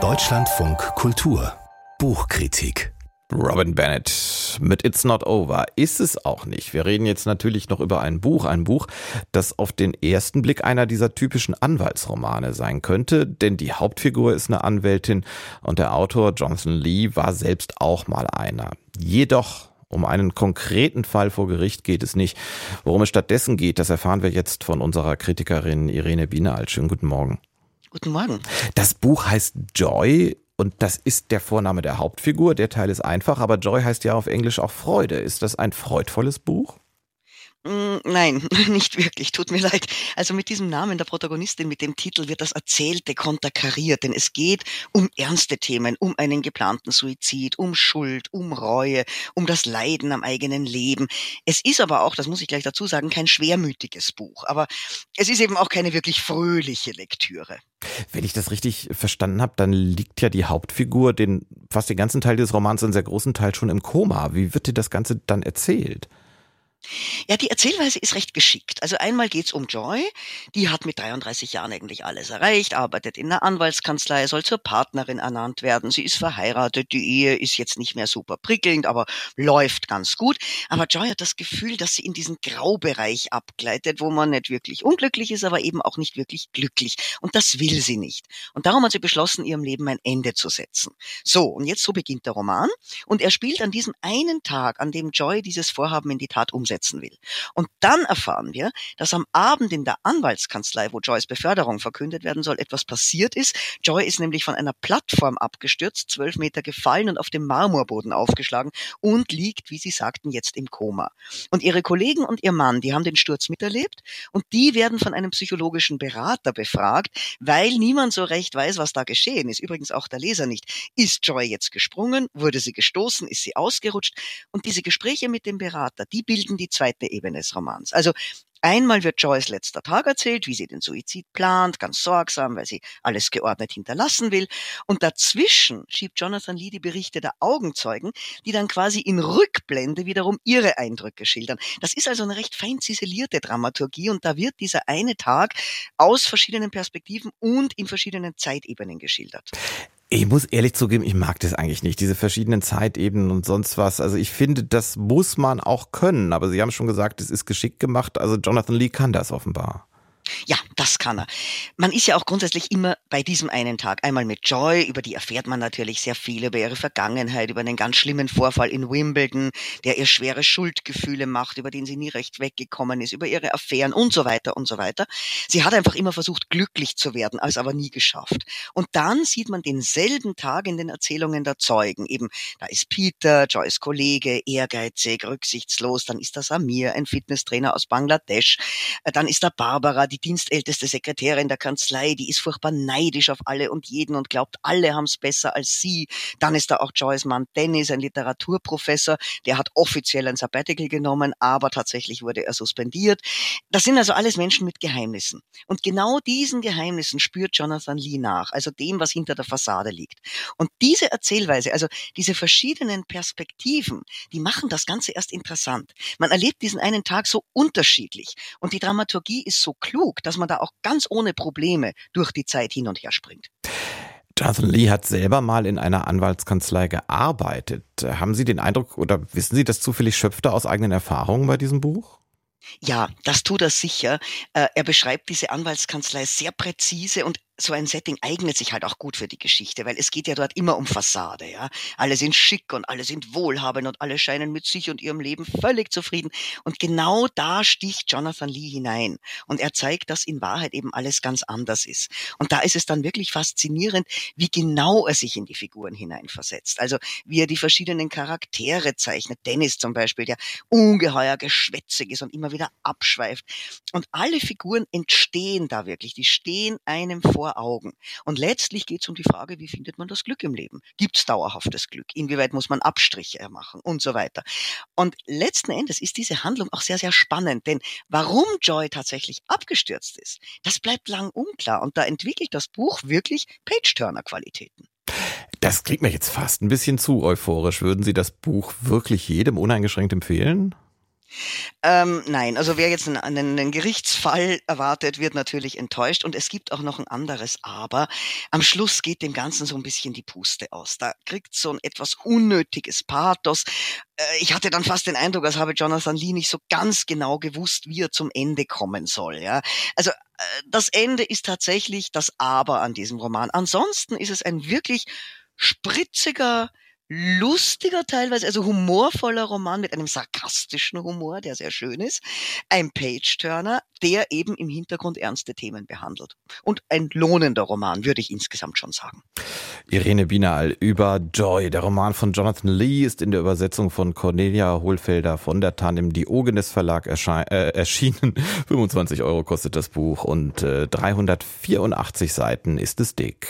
Deutschlandfunk Kultur Buchkritik Robin Bennett mit It's Not Over ist es auch nicht. Wir reden jetzt natürlich noch über ein Buch, ein Buch, das auf den ersten Blick einer dieser typischen Anwaltsromane sein könnte, denn die Hauptfigur ist eine Anwältin und der Autor Jonathan Lee war selbst auch mal einer. Jedoch um einen konkreten Fall vor Gericht geht es nicht. Worum es stattdessen geht, das erfahren wir jetzt von unserer Kritikerin Irene Bienal. Schönen guten Morgen. Guten Morgen. Das Buch heißt Joy und das ist der Vorname der Hauptfigur. Der Teil ist einfach, aber Joy heißt ja auf Englisch auch Freude. Ist das ein freudvolles Buch? Mm, nein, nicht wirklich. Tut mir leid. Also mit diesem Namen der Protagonistin, mit dem Titel wird das Erzählte konterkariert, denn es geht um ernste Themen, um einen geplanten Suizid, um Schuld, um Reue, um das Leiden am eigenen Leben. Es ist aber auch, das muss ich gleich dazu sagen, kein schwermütiges Buch. Aber es ist eben auch keine wirklich fröhliche Lektüre. Wenn ich das richtig verstanden habe, dann liegt ja die Hauptfigur den fast den ganzen Teil des Romans, einen sehr großen Teil schon im Koma. Wie wird dir das Ganze dann erzählt? Ja, die Erzählweise ist recht geschickt. Also einmal geht's um Joy, die hat mit 33 Jahren eigentlich alles erreicht, arbeitet in einer Anwaltskanzlei, soll zur Partnerin ernannt werden. Sie ist verheiratet, die Ehe ist jetzt nicht mehr super prickelnd, aber läuft ganz gut. Aber Joy hat das Gefühl, dass sie in diesen Graubereich abgleitet, wo man nicht wirklich unglücklich ist, aber eben auch nicht wirklich glücklich. Und das will sie nicht. Und darum hat sie beschlossen, ihrem Leben ein Ende zu setzen. So, und jetzt so beginnt der Roman. Und er spielt an diesem einen Tag, an dem Joy dieses Vorhaben in die Tat umsetzt umsetzen will. Und dann erfahren wir, dass am Abend in der Anwaltskanzlei, wo Joys Beförderung verkündet werden soll, etwas passiert ist. Joy ist nämlich von einer Plattform abgestürzt, zwölf Meter gefallen und auf dem Marmorboden aufgeschlagen und liegt, wie Sie sagten, jetzt im Koma. Und ihre Kollegen und ihr Mann, die haben den Sturz miterlebt und die werden von einem psychologischen Berater befragt, weil niemand so recht weiß, was da geschehen ist. Übrigens auch der Leser nicht. Ist Joy jetzt gesprungen? Wurde sie gestoßen? Ist sie ausgerutscht? Und diese Gespräche mit dem Berater, die bilden die zweite Ebene des Romans. Also Einmal wird Joyce letzter Tag erzählt, wie sie den Suizid plant, ganz sorgsam, weil sie alles geordnet hinterlassen will. Und dazwischen schiebt Jonathan Lee die Berichte der Augenzeugen, die dann quasi in Rückblende wiederum ihre Eindrücke schildern. Das ist also eine recht fein ziselierte Dramaturgie und da wird dieser eine Tag aus verschiedenen Perspektiven und in verschiedenen Zeitebenen geschildert. Ich muss ehrlich zugeben, ich mag das eigentlich nicht, diese verschiedenen Zeitebenen und sonst was. Also ich finde, das muss man auch können. Aber Sie haben schon gesagt, es ist geschickt gemacht. Also Jonathan Lee kann das offenbar. Ja, das kann er. Man ist ja auch grundsätzlich immer bei diesem einen Tag. Einmal mit Joy, über die erfährt man natürlich sehr viel, über ihre Vergangenheit, über einen ganz schlimmen Vorfall in Wimbledon, der ihr schwere Schuldgefühle macht, über den sie nie recht weggekommen ist, über ihre Affären und so weiter und so weiter. Sie hat einfach immer versucht, glücklich zu werden, als aber nie geschafft. Und dann sieht man denselben Tag in den Erzählungen der Zeugen. Eben, da ist Peter, Joys Kollege, ehrgeizig, rücksichtslos, dann ist da Samir, ein Fitnesstrainer aus Bangladesch, dann ist da Barbara, die die dienstälteste Sekretärin der Kanzlei, die ist furchtbar neidisch auf alle und jeden und glaubt, alle haben es besser als sie. Dann ist da auch Joyce Mann Dennis, ein Literaturprofessor, der hat offiziell ein Sabbatical genommen, aber tatsächlich wurde er suspendiert. Das sind also alles Menschen mit Geheimnissen. Und genau diesen Geheimnissen spürt Jonathan Lee nach, also dem, was hinter der Fassade liegt. Und diese Erzählweise, also diese verschiedenen Perspektiven, die machen das Ganze erst interessant. Man erlebt diesen einen Tag so unterschiedlich und die Dramaturgie ist so klug, genug, dass man da auch ganz ohne Probleme durch die Zeit hin und her springt. Jonathan Lee hat selber mal in einer Anwaltskanzlei gearbeitet. Haben Sie den Eindruck oder wissen Sie, dass zufällig schöpft er aus eigenen Erfahrungen bei diesem Buch? Ja, das tut er sicher. Äh, er beschreibt diese Anwaltskanzlei sehr präzise und so ein Setting eignet sich halt auch gut für die Geschichte, weil es geht ja dort immer um Fassade, ja. Alle sind schick und alle sind wohlhabend und alle scheinen mit sich und ihrem Leben völlig zufrieden. Und genau da sticht Jonathan Lee hinein. Und er zeigt, dass in Wahrheit eben alles ganz anders ist. Und da ist es dann wirklich faszinierend, wie genau er sich in die Figuren hineinversetzt. Also, wie er die verschiedenen Charaktere zeichnet. Dennis zum Beispiel, der ungeheuer geschwätzig ist und immer wieder abschweift. Und alle Figuren entstehen da wirklich. Die stehen einem vor vor Augen. Und letztlich geht es um die Frage, wie findet man das Glück im Leben? Gibt es dauerhaftes Glück? Inwieweit muss man Abstriche machen und so weiter? Und letzten Endes ist diese Handlung auch sehr, sehr spannend, denn warum Joy tatsächlich abgestürzt ist, das bleibt lang unklar. Und da entwickelt das Buch wirklich Page-Turner-Qualitäten. Das klingt mir jetzt fast ein bisschen zu euphorisch. Würden Sie das Buch wirklich jedem uneingeschränkt empfehlen? Ähm, nein, also wer jetzt einen, einen, Gerichtsfall erwartet, wird natürlich enttäuscht. Und es gibt auch noch ein anderes Aber. Am Schluss geht dem Ganzen so ein bisschen die Puste aus. Da kriegt so ein etwas unnötiges Pathos. Äh, ich hatte dann fast den Eindruck, als habe Jonathan Lee nicht so ganz genau gewusst, wie er zum Ende kommen soll. Ja, also äh, das Ende ist tatsächlich das Aber an diesem Roman. Ansonsten ist es ein wirklich spritziger, lustiger teilweise, also humorvoller Roman mit einem sarkastischen Humor, der sehr schön ist. Ein Page-Turner, der eben im Hintergrund ernste Themen behandelt. Und ein lohnender Roman, würde ich insgesamt schon sagen. Irene Binal über Joy. Der Roman von Jonathan Lee ist in der Übersetzung von Cornelia Hohlfelder von der Tandem Diogenes Verlag äh, erschienen. 25 Euro kostet das Buch und äh, 384 Seiten ist es dick.